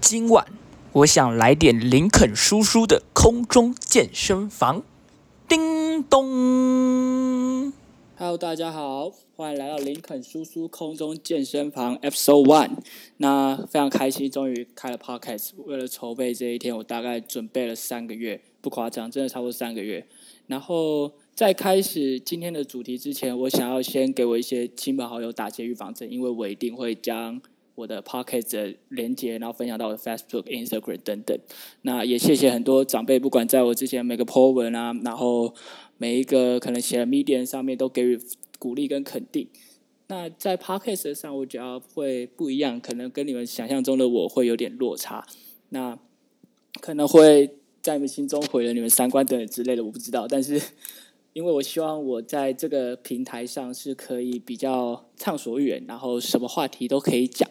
今晚我想来点林肯叔叔的空中健身房。叮咚，Hello，大家好，欢迎来到林肯叔叔空中健身房 Episode One。那非常开心，终于开了 Podcast。为了筹备这一天，我大概准备了三个月，不夸张，真的差不多三个月。然后在开始今天的主题之前，我想要先给我一些亲朋好友打些预防针，因为我一定会将。我的 Pocket 的连接，然后分享到我的 Facebook、Instagram 等等。那也谢谢很多长辈，不管在我之前每个 po 文啊，然后每一个可能写的 Medium 上面都给予鼓励跟肯定。那在 Pocket 上，我觉得会不一样，可能跟你们想象中的我会有点落差。那可能会在你们心中毁了你们三观等等之类的，我不知道，但是。因为我希望我在这个平台上是可以比较畅所欲言，然后什么话题都可以讲。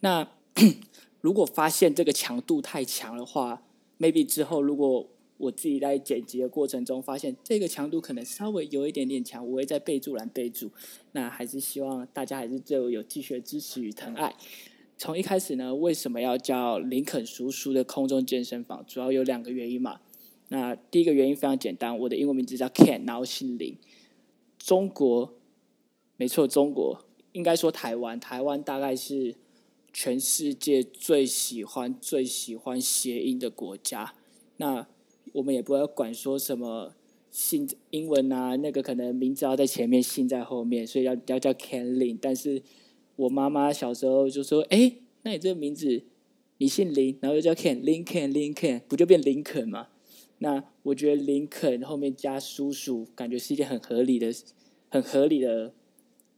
那 如果发现这个强度太强的话，maybe 之后如果我自己在剪辑的过程中发现这个强度可能稍微有一点点强，我会在备注栏备注。那还是希望大家还是对我有继续的支持与疼爱。从一开始呢，为什么要叫林肯叔叔的空中健身房？主要有两个原因嘛。那第一个原因非常简单，我的英文名字叫 Ken，然后姓林。中国，没错，中国应该说台湾，台湾大概是全世界最喜欢、最喜欢谐音的国家。那我们也不要管说什么姓英文啊，那个可能名字要在前面，姓在后面，所以要要叫 Ken 林。但是我妈妈小时候就说：“哎，那你这个名字你姓林，然后又叫 Ken，林 Ken，林 Ken，不就变林肯吗？”那我觉得林肯后面加叔叔，感觉是一件很合理的、很合理的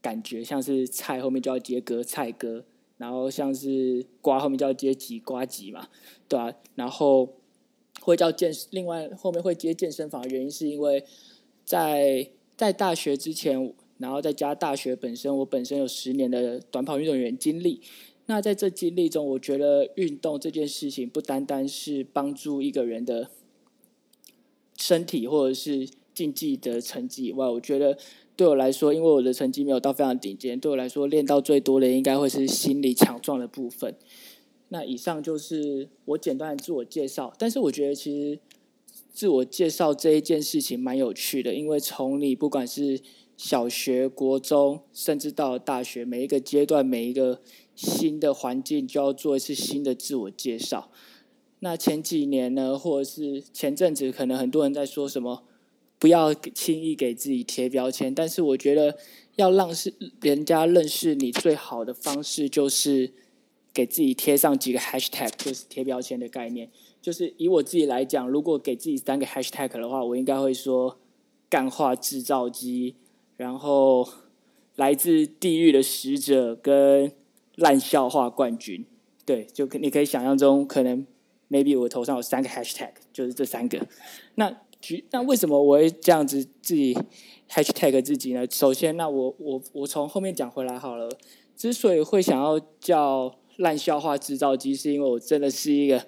感觉，像是菜后面就要接哥菜哥，然后像是瓜后面叫阶级瓜级嘛，对吧？然后会叫健，另外后面会接健身房，原因是因为在在大学之前，然后再加大学本身，我本身有十年的短跑运动员经历。那在这经历中，我觉得运动这件事情不单单是帮助一个人的。身体或者是竞技的成绩以外，我觉得对我来说，因为我的成绩没有到非常顶尖，对我来说练到最多的应该会是心理强壮的部分。那以上就是我简单的自我介绍，但是我觉得其实自我介绍这一件事情蛮有趣的，因为从你不管是小学、国中，甚至到大学，每一个阶段、每一个新的环境，就要做一次新的自我介绍。那前几年呢，或者是前阵子，可能很多人在说什么，不要轻易给自己贴标签。但是我觉得，要让是人家认识你最好的方式，就是给自己贴上几个 hashtag，就是贴标签的概念。就是以我自己来讲，如果给自己三个 hashtag 的话，我应该会说“干话制造机”，然后“来自地狱的使者”跟“烂笑话冠军”。对，就可你可以想象中可能。maybe 我头上有三个 hashtag，就是这三个。那举那为什么我会这样子自己 hashtag 自己呢？首先，那我我我从后面讲回来好了。之所以会想要叫烂笑话制造机，是因为我真的是一个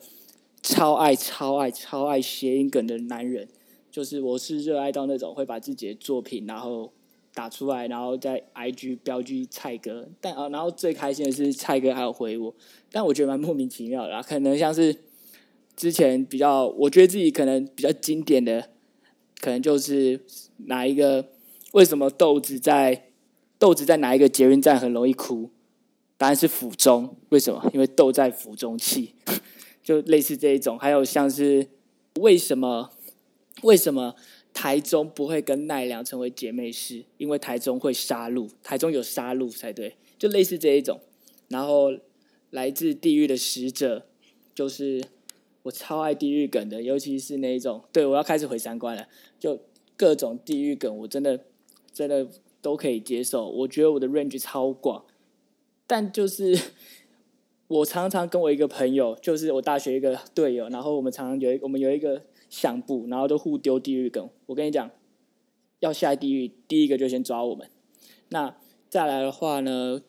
超爱超爱超爱谐音梗的男人。就是我是热爱到那种会把自己的作品然后打出来，然后在 IG 标记蔡哥。但啊，然后最开心的是蔡哥还有回我，但我觉得蛮莫名其妙的，可能像是。之前比较，我觉得自己可能比较经典的，可能就是哪一个？为什么豆子在豆子在哪一个捷运站很容易哭？答案是府中。为什么？因为豆在府中气，就类似这一种。还有像是为什么为什么台中不会跟奈良成为姐妹市？因为台中会杀戮，台中有杀戮才对。就类似这一种。然后来自地狱的使者，就是。我超爱地狱梗的，尤其是那一种，对我要开始回三观了。就各种地狱梗，我真的真的都可以接受。我觉得我的 range 超广，但就是我常常跟我一个朋友，就是我大学一个队友，然后我们常常有我们有一个相簿，然后都互丢地狱梗。我跟你讲，要下地狱，第一个就先抓我们。那再来的话呢，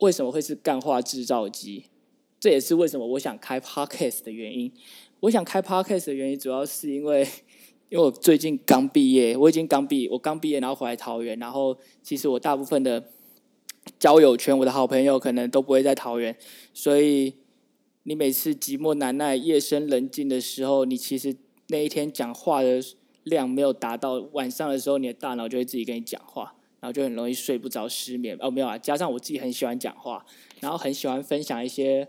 为什么会是干化制造机？这也是为什么我想开 podcast 的原因。我想开 podcast 的原因，主要是因为，因为我最近刚毕业，我已经刚毕，我刚毕业，然后回来桃园，然后其实我大部分的交友圈，我的好朋友可能都不会在桃园，所以你每次寂寞难耐、夜深人静的时候，你其实那一天讲话的量没有达到，晚上的时候你的大脑就会自己跟你讲话，然后就很容易睡不着、失眠。哦，没有啊，加上我自己很喜欢讲话，然后很喜欢分享一些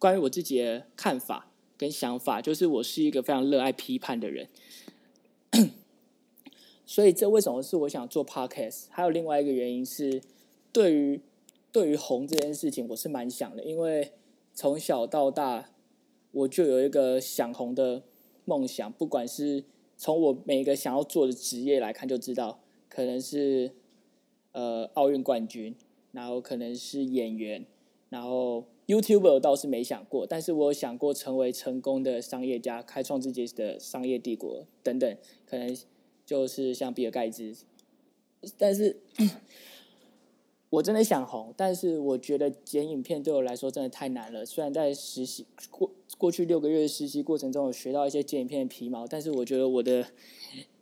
关于我自己的看法跟想法，就是我是一个非常热爱批判的人。所以这为什么是我想做 podcast？还有另外一个原因是，对于对于红这件事情，我是蛮想的，因为从小到大我就有一个想红的梦想，不管是从我每一个想要做的职业来看，就知道可能是呃奥运冠军，然后可能是演员，然后 YouTuber 倒是没想过，但是我有想过成为成功的商业家，开创自己的商业帝国等等，可能。就是像比尔盖茨，但是我真的想红，但是我觉得剪影片对我来说真的太难了。虽然在实习过过去六个月的实习过程中，我学到一些剪影片的皮毛，但是我觉得我的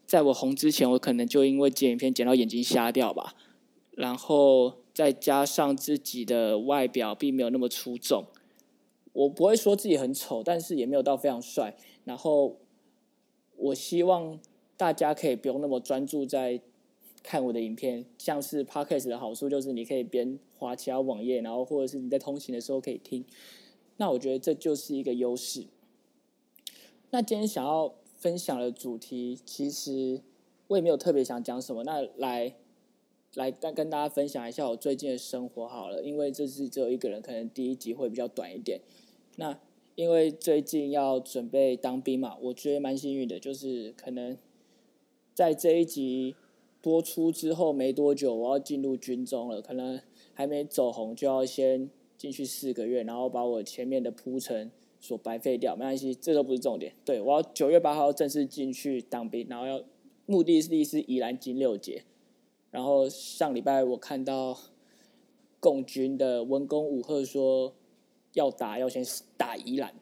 在我红之前，我可能就因为剪影片剪到眼睛瞎掉吧。然后再加上自己的外表并没有那么出众，我不会说自己很丑，但是也没有到非常帅。然后我希望。大家可以不用那么专注在看我的影片，像是 Podcast 的好处就是你可以边滑其他网页，然后或者是你在通勤的时候可以听。那我觉得这就是一个优势。那今天想要分享的主题，其实我也没有特别想讲什么。那来来跟跟大家分享一下我最近的生活好了，因为这次只有一个人，可能第一集会比较短一点。那因为最近要准备当兵嘛，我觉得蛮幸运的，就是可能。在这一集播出之后没多久，我要进入军中了，可能还没走红就要先进去四个月，然后把我前面的铺陈所白费掉。没关系，这都不是重点。对我要九月八号正式进去当兵，然后要目的地是宜兰金六节。然后上礼拜我看到共军的文攻武赫说要打，要先打宜兰，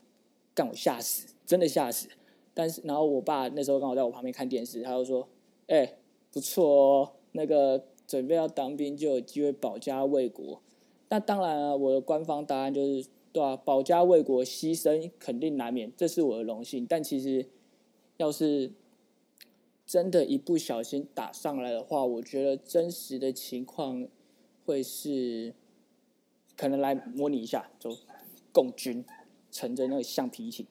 干我吓死，真的吓死。但是，然后我爸那时候刚好在我旁边看电视，他就说：“哎，不错哦，那个准备要当兵就有机会保家卫国。”那当然啊，我的官方答案就是对啊，保家卫国，牺牲肯定难免，这是我的荣幸。但其实，要是真的一不小心打上来的话，我觉得真实的情况会是，可能来模拟一下，就共军乘着那个橡皮艇。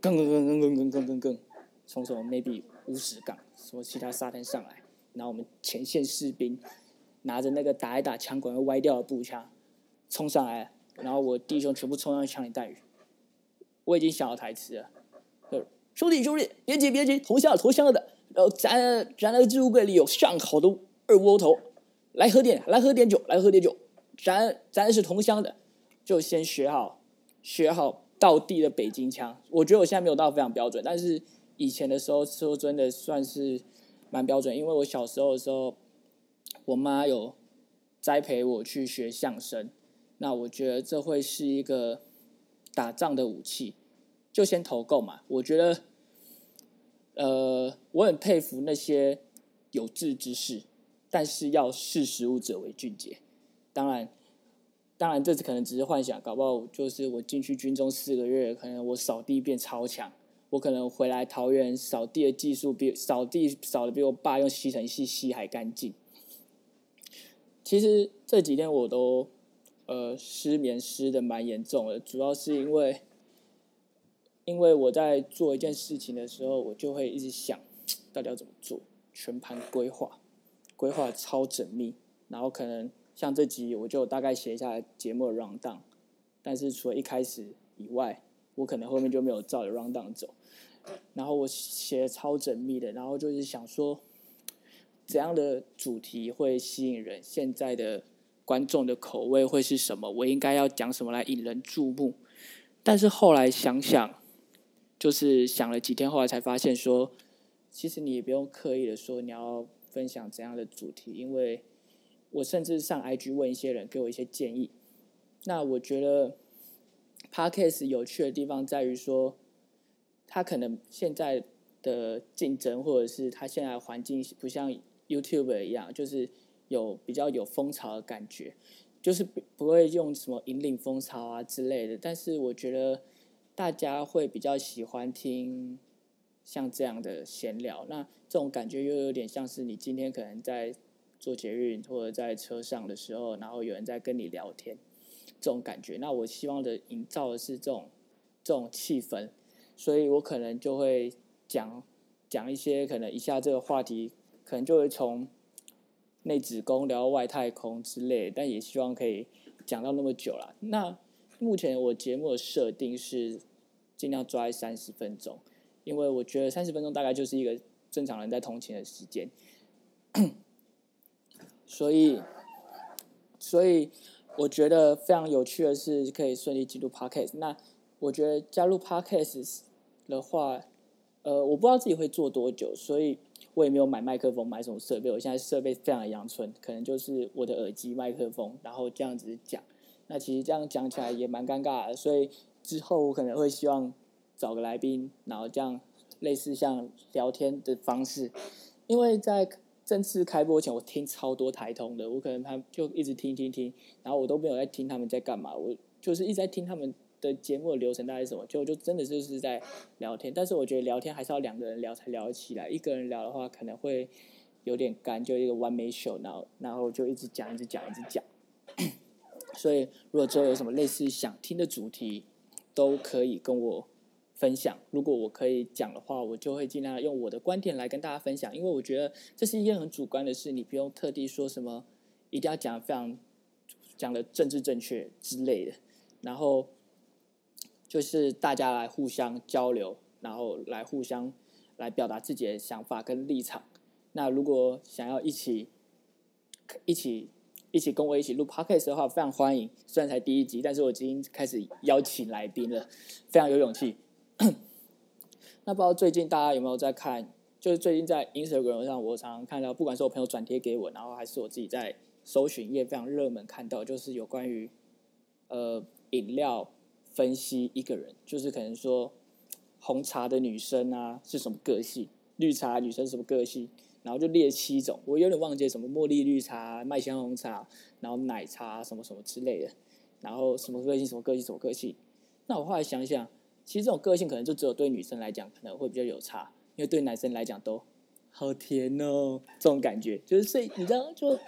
更更更更更更更更更，从什么 maybe 乌石港，什么其他沙滩上来，然后我们前线士兵拿着那个打一打枪管会歪掉的步枪冲上来，然后我弟兄全部冲上去抢你弹雨。我已经想好台词了，兄弟兄弟别急别急，投降了投降了的，然后咱咱那个置物柜里有上好的二锅头，来喝点来喝点酒来喝点酒，咱咱是同乡的，就先学好学好。到地的北京腔，我觉得我现在没有到非常标准，但是以前的时候说真的算是蛮标准，因为我小时候的时候，我妈有栽培我去学相声，那我觉得这会是一个打仗的武器，就先投够嘛。我觉得，呃，我很佩服那些有志之士，但是要识时务者为俊杰，当然。当然，这次可能只是幻想，搞不好就是我进去军中四个月，可能我扫地变超强，我可能回来桃园扫地的技术比扫地扫的比我爸用吸尘器吸还干净。其实这几天我都呃失眠失的蛮严重的，主要是因为因为我在做一件事情的时候，我就会一直想到底要怎么做，全盘规划，规划超缜密，然后可能。像这集我就大概写一下节目的 round down，但是除了一开始以外，我可能后面就没有照着 round down 走。然后我写超缜密的，然后就是想说，怎样的主题会吸引人？现在的观众的口味会是什么？我应该要讲什么来引人注目？但是后来想想，就是想了几天，后来才发现说，其实你也不用刻意的说你要分享怎样的主题，因为。我甚至上 IG 问一些人，给我一些建议。那我觉得 Podcast 有趣的地方在于说，它可能现在的竞争，或者是它现在环境不像 YouTube 一样，就是有比较有风潮的感觉，就是不会用什么引领风潮啊之类的。但是我觉得大家会比较喜欢听像这样的闲聊。那这种感觉又有点像是你今天可能在做捷运或者在车上的时候，然后有人在跟你聊天，这种感觉。那我希望的营造的是这种这种气氛，所以我可能就会讲讲一些可能一下这个话题，可能就会从内子宫聊到外太空之类，但也希望可以讲到那么久了。那目前我节目的设定是尽量抓在三十分钟，因为我觉得三十分钟大概就是一个正常人在通勤的时间，所以，所以我觉得非常有趣的是可以顺利进入 podcast。那我觉得加入 podcast 的话，呃，我不知道自己会做多久，所以我也没有买麦克风，买什么设备。我现在设备非常的阳春，可能就是我的耳机麦克风，然后这样子讲。那其实这样讲起来也蛮尴尬的，所以之后我可能会希望找个来宾，然后这样类似像聊天的方式。因为在正式开播前，我听超多台通的，我可能他就一直听听听，然后我都没有在听他们在干嘛，我就是一直在听他们的节目的流程大概什么，就就真的就是在聊天。但是我觉得聊天还是要两个人聊才聊得起来，一个人聊的话可能会有点干，就一个完美秀然后然后就一直讲一直讲一直讲。所以，如果之后有什么类似想听的主题，都可以跟我分享。如果我可以讲的话，我就会尽量用我的观点来跟大家分享。因为我觉得这是一件很主观的事，你不用特地说什么，一定要讲非常讲的政治正确之类的。然后就是大家来互相交流，然后来互相来表达自己的想法跟立场。那如果想要一起一起。一起跟我一起录 podcast 的话，非常欢迎。虽然才第一集，但是我已经开始邀请来宾了，非常有勇气。那不知道最近大家有没有在看？就是最近在 Instagram 上，我常常看到，不管是我朋友转贴给我，然后还是我自己在搜寻页非常热门看到，就是有关于呃饮料分析一个人，就是可能说红茶的女生啊是什么个性，绿茶女生什么个性。然后就列七种，我有点忘记什么茉莉绿茶、麦香红茶，然后奶茶什么什么之类的，然后什么个性、什么个性、什么个性。那我后来想想，其实这种个性可能就只有对女生来讲可能会比较有差，因为对男生来讲都好甜哦，这种感觉就是所以你知道，就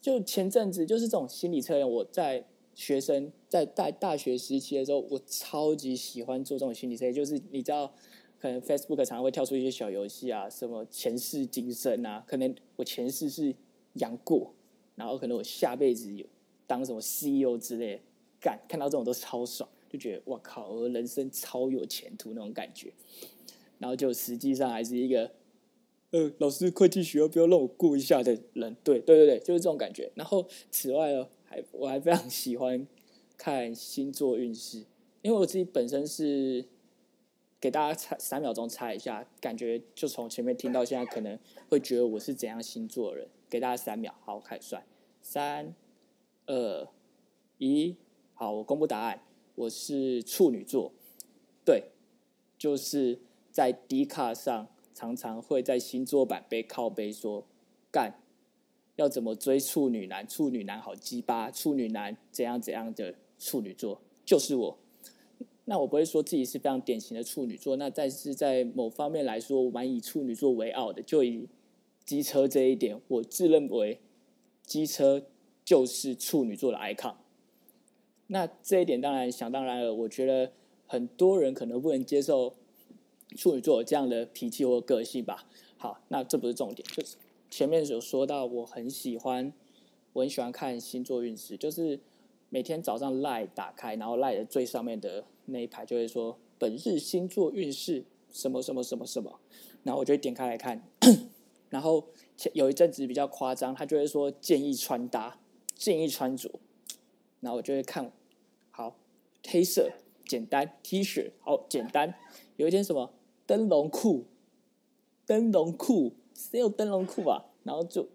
就前阵子就是这种心理测验，我在学生在大大学时期的时候，我超级喜欢做这种心理测验，就是你知道。可能 Facebook 常常会跳出一些小游戏啊，什么前世今生啊，可能我前世是杨过，然后可能我下辈子有当什么 CEO 之类，干看到这种都超爽，就觉得哇靠，我人生超有前途那种感觉。然后就实际上还是一个，呃，老师会计学要不要让我过一下的人，对对对对，就是这种感觉。然后此外哦，还我还非常喜欢看星座运势，因为我自己本身是。给大家猜三秒钟猜一下，感觉就从前面听到现在，可能会觉得我是怎样星座的人？给大家三秒，好，开始算，三、二、一，好，我公布答案，我是处女座，对，就是在 D 卡上常常会在星座版被靠背说干，要怎么追处女男？处女男好鸡巴，处女男怎样怎样的处女座就是我。那我不会说自己是非常典型的处女座，那但是在某方面来说，我蛮以处女座为傲的。就以机车这一点，我自认为机车就是处女座的 icon。那这一点当然想当然了，我觉得很多人可能不能接受处女座这样的脾气或个性吧。好，那这不是重点，就是前面有说到，我很喜欢，我很喜欢看星座运势，就是每天早上 light 打开，然后赖的最上面的。那一排就会说本日星座运势什么什么什么什么，然后我就会点开来看，然后有一阵子比较夸张，他就会说建议穿搭，建议穿着，然后我就会看，好黑色简单 T 恤好简单，有一天什么灯笼裤，灯笼裤谁有灯笼裤啊？然后就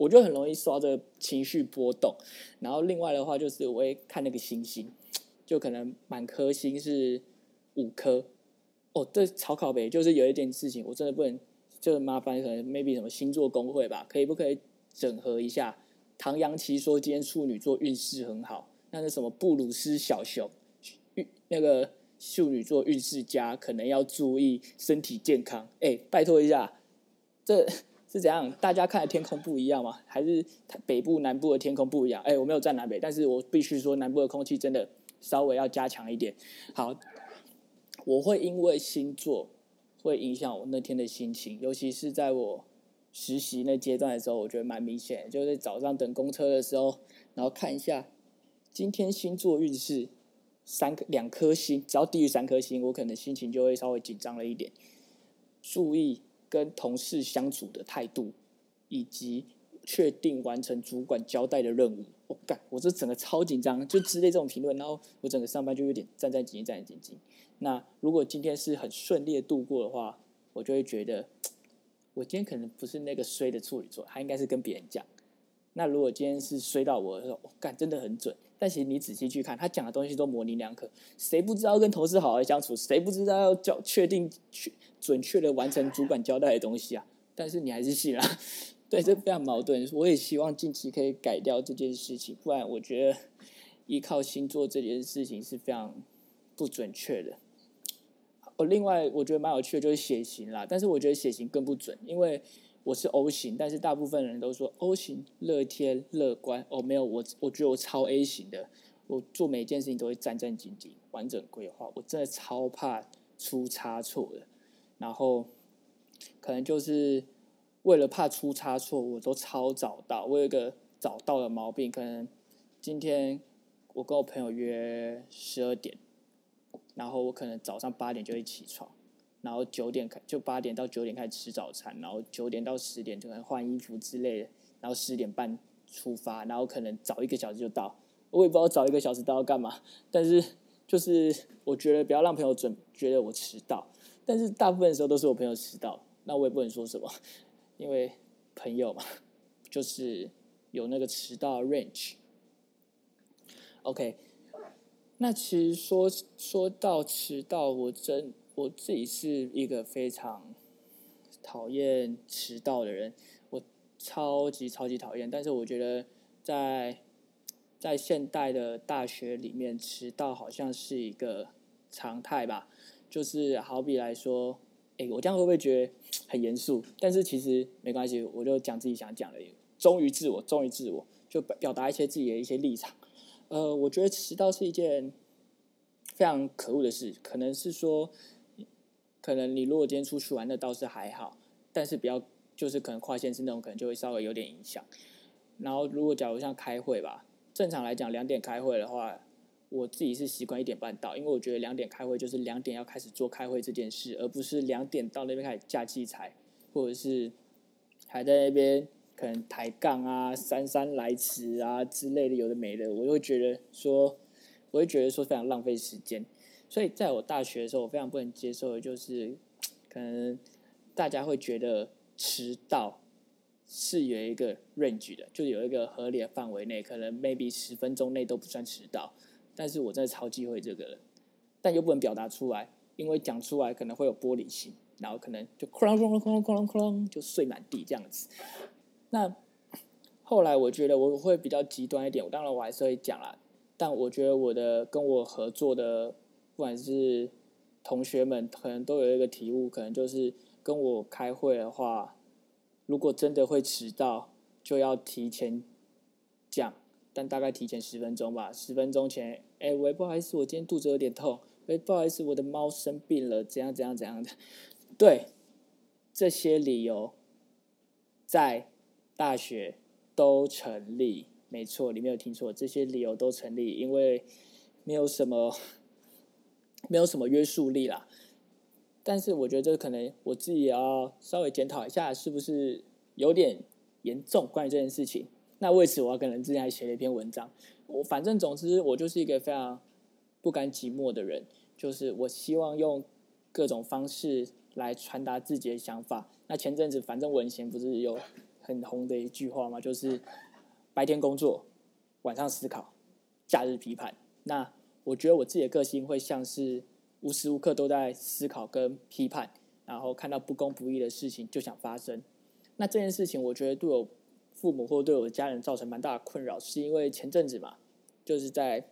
我就很容易刷着情绪波动，然后另外的话就是我会看那个星星。就可能满颗星是五颗哦，这草考呗，就是有一点事情，我真的不能，就麻烦可能 maybe 什么星座工会吧，可以不可以整合一下？唐扬奇说今天处女座运势很好，那是什么布鲁斯小熊运那个处女座运势佳，可能要注意身体健康。哎，拜托一下，这是怎样？大家看的天空不一样吗？还是北部、南部的天空不一样？哎，我没有站南北，但是我必须说，南部的空气真的稍微要加强一点。好，我会因为星座会影响我那天的心情，尤其是在我实习那阶段的时候，我觉得蛮明显。就是早上等公车的时候，然后看一下今天星座运势，三颗两颗星，只要低于三颗星，我可能心情就会稍微紧张了一点。注意。跟同事相处的态度，以及确定完成主管交代的任务，我干，我这整个超紧张，就之类这种评论，然后我整个上班就有点战战兢兢，战战兢兢。那如果今天是很顺利的度过的话，我就会觉得，我今天可能不是那个衰的处女座，他应该是跟别人讲。那如果今天是衰到我的时候，我干真的很准。但其实你仔细去看，他讲的东西都模棱两可，谁不知道跟同事好好相处？谁不知道要交确定确准确的完成主管交代的东西啊？但是你还是信了，对，这非常矛盾。我也希望近期可以改掉这件事情，不然我觉得依靠星座这件事情是非常不准确的。哦，另外我觉得蛮有趣的，就是血型啦，但是我觉得血型更不准，因为。我是 O 型，但是大部分人都说 O 型乐天乐观。哦，没有，我我觉得我超 A 型的，我做每一件事情都会战战兢兢，完整规划。我真的超怕出差错的，然后可能就是为了怕出差错，我都超早到。我有一个早到的毛病，可能今天我跟我朋友约十二点，然后我可能早上八点就会起床。然后九点开，就八点到九点开始吃早餐，然后九点到十点就可能换衣服之类的，然后十点半出发，然后可能早一个小时就到。我也不知道早一个小时到要干嘛，但是就是我觉得不要让朋友准觉得我迟到，但是大部分时候都是我朋友迟到，那我也不能说什么，因为朋友嘛，就是有那个迟到 range。OK，那其实说说到迟到，我真。我自己是一个非常讨厌迟到的人，我超级超级讨厌。但是我觉得在在现代的大学里面，迟到好像是一个常态吧。就是好比来说，哎，我这样会不会觉得很严肃？但是其实没关系，我就讲自己想讲的，忠于自我，忠于自我，就表达一些自己的一些立场。呃，我觉得迟到是一件非常可恶的事，可能是说。可能你如果今天出去玩，那倒是还好，但是比较就是可能跨线是那种，可能就会稍微有点影响。然后如果假如像开会吧，正常来讲两点开会的话，我自己是习惯一点半到，因为我觉得两点开会就是两点要开始做开会这件事，而不是两点到那边开始架器材，或者是还在那边可能抬杠啊、姗姗来迟啊之类的，有的没的，我就会觉得说，我会觉得说非常浪费时间。所以，在我大学的时候，我非常不能接受的就是，可能大家会觉得迟到是有一个 range 的，就有一个合理的范围内，可能 maybe 十分钟内都不算迟到。但是我真的超忌讳这个人，但又不能表达出来，因为讲出来可能会有玻璃心，然后可能就哐啷哐啷哐啷哐啷哐啷就碎满地这样子。那后来我觉得我会比较极端一点，我当然我还是会讲啦，但我觉得我的跟我合作的。不管是同学们，可能都有一个体悟，可能就是跟我开会的话，如果真的会迟到，就要提前讲，但大概提前十分钟吧。十分钟前，哎喂，不好意思，我今天肚子有点痛。哎，不好意思，我的猫生病了，怎样怎样怎样的。对，这些理由在大学都成立，没错，你没有听错，这些理由都成立，因为没有什么。没有什么约束力啦，但是我觉得这可能我自己也要稍微检讨一下，是不是有点严重关于这件事情。那为此，我可能之前还写了一篇文章。我反正总之，我就是一个非常不甘寂寞的人，就是我希望用各种方式来传达自己的想法。那前阵子，反正文贤不是有很红的一句话吗？就是白天工作，晚上思考，假日批判。那我觉得我自己的个性会像是无时无刻都在思考跟批判，然后看到不公不义的事情就想发生。那这件事情，我觉得对我父母或对我的家人造成蛮大的困扰，是因为前阵子嘛，就是在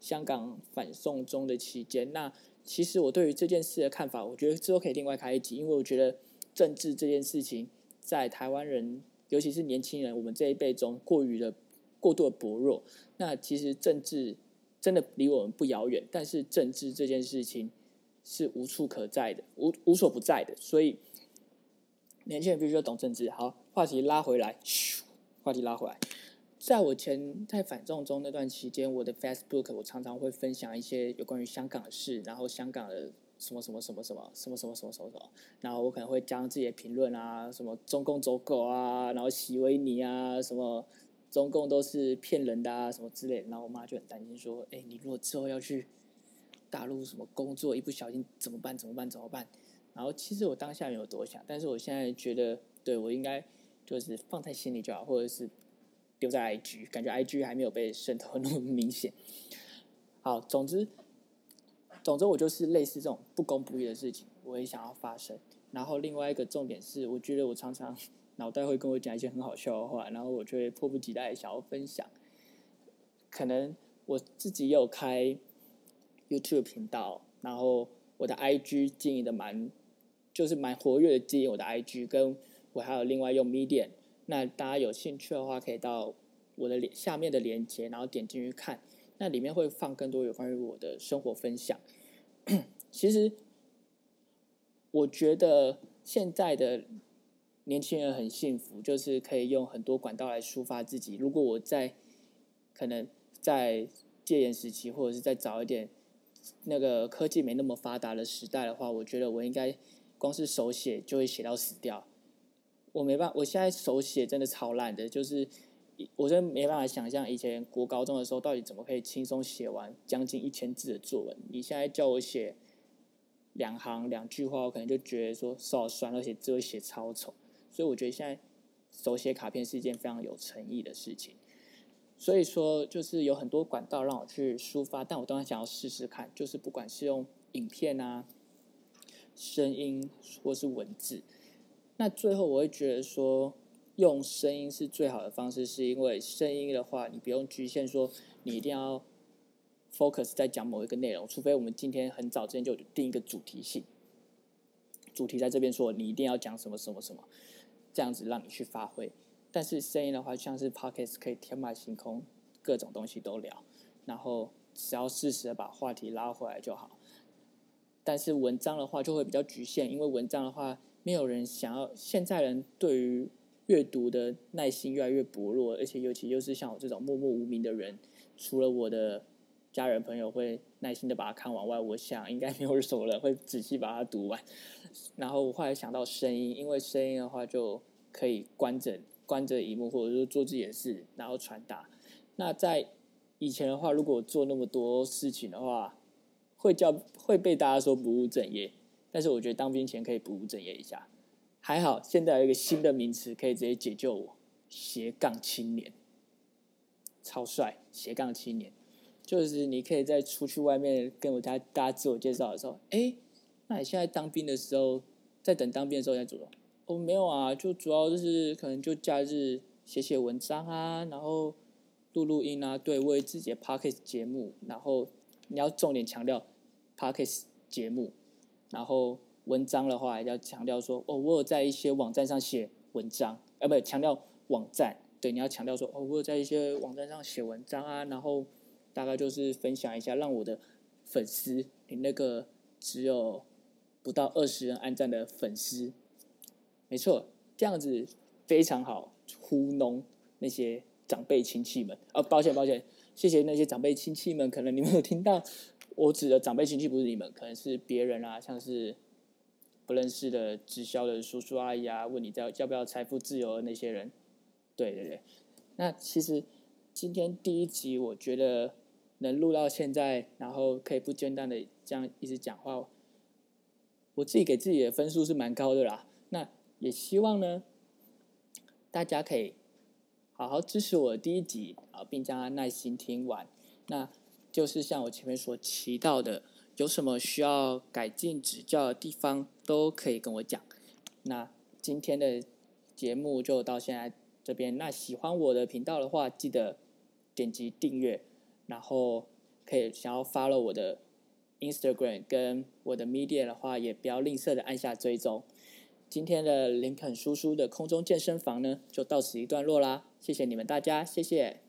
香港反送中的期间。那其实我对于这件事的看法，我觉得之后可以另外开一集，因为我觉得政治这件事情在台湾人，尤其是年轻人，我们这一辈中过于的过度的薄弱。那其实政治真的离我们不遥远，但是政治这件事情是无处可在的，无无所不在的，所以。年轻人必须要懂政治。好，话题拉回来，咻，话题拉回来。在我前在反送中那段期间，我的 Facebook 我常常会分享一些有关于香港的事，然后香港的什么什么什么什么什么什么什么什么什么，然后我可能会将自己的评论啊，什么中共走狗啊，然后席维尼啊，什么中共都是骗人的啊，什么之类。然后我妈就很担心说：“哎，你如果之后要去大陆什么工作，一不小心怎么办？怎么办？怎么办？”然后其实我当下没有多想，但是我现在觉得，对我应该就是放在心里就好，或者是丢在 IG，感觉 IG 还没有被渗透那么明显。好，总之，总之我就是类似这种不公不义的事情，我也想要发生。然后另外一个重点是，我觉得我常常脑袋会跟我讲一些很好笑的话，然后我就会迫不及待想要分享。可能我自己有开 YouTube 频道，然后我的 IG 经营的蛮。就是蛮活跃的经营我的 IG，跟我还有另外用 Medium。那大家有兴趣的话，可以到我的下面的链接，然后点进去看。那里面会放更多有关于我的生活分享。其实我觉得现在的年轻人很幸福，就是可以用很多管道来抒发自己。如果我在可能在戒严时期，或者是再早一点，那个科技没那么发达的时代的话，我觉得我应该。光是手写就会写到死掉，我没办法，我现在手写真的超烂的，就是我真的没办法想象以前国高中的时候到底怎么可以轻松写完将近一千字的作文。你现在叫我写两行两句话，我可能就觉得说手酸，而且字会写超丑。所以我觉得现在手写卡片是一件非常有诚意的事情。所以说，就是有很多管道让我去抒发，但我当然想要试试看，就是不管是用影片啊。声音或是文字，那最后我会觉得说，用声音是最好的方式，是因为声音的话，你不用局限说你一定要 focus 在讲某一个内容，除非我们今天很早之前就定一个主题性，主题在这边说你一定要讲什么什么什么，这样子让你去发挥。但是声音的话，像是 pockets 可以天马行空，各种东西都聊，然后只要适时的把话题拉回来就好。但是文章的话就会比较局限，因为文章的话，没有人想要。现在人对于阅读的耐心越来越薄弱，而且尤其又是像我这种默默无名的人，除了我的家人朋友会耐心的把它看完外，我想应该没有什么人会仔细把它读完。然后我后来想到声音，因为声音的话就可以关着关着荧幕，或者说做自己的事，然后传达。那在以前的话，如果做那么多事情的话，会叫会被大家说不务正业，但是我觉得当兵前可以不务正业一下。还好现在有一个新的名词可以直接解救我，斜杠青年，超帅！斜杠青年就是你可以在出去外面跟我家大家自我介绍的时候，哎，那你现在当兵的时候，在等当兵的时候在做什么？哦，没有啊，就主要就是可能就假日写写文章啊，然后录录音啊，对，为自己的 p o c k e t 节目，然后。你要重点强调 podcast 节目，然后文章的话要强调说哦，我有在一些网站上写文章，呃，不，强调网站，对，你要强调说哦，我有在一些网站上写文章啊，然后大概就是分享一下，让我的粉丝，你那个只有不到二十人按赞的粉丝，没错，这样子非常好糊弄那些长辈亲戚们，啊，抱歉，抱歉。谢谢那些长辈亲戚们，可能你们有听到我指的长辈亲戚不是你们，可能是别人啊，像是不认识的直销的叔叔阿姨啊，问你要要不要财富自由的那些人。对对对，那其实今天第一集我觉得能录到现在，然后可以不间断的这样一直讲话，我自己给自己的分数是蛮高的啦。那也希望呢，大家可以。好好支持我的第一集啊，并将它耐心听完。那就是像我前面所提到的，有什么需要改进指教的地方，都可以跟我讲。那今天的节目就到现在这边。那喜欢我的频道的话，记得点击订阅，然后可以想要 follow 我的 Instagram 跟我的 Media 的话，也不要吝啬的按下追踪。今天的林肯叔叔的空中健身房呢，就到此一段落啦，谢谢你们大家，谢谢。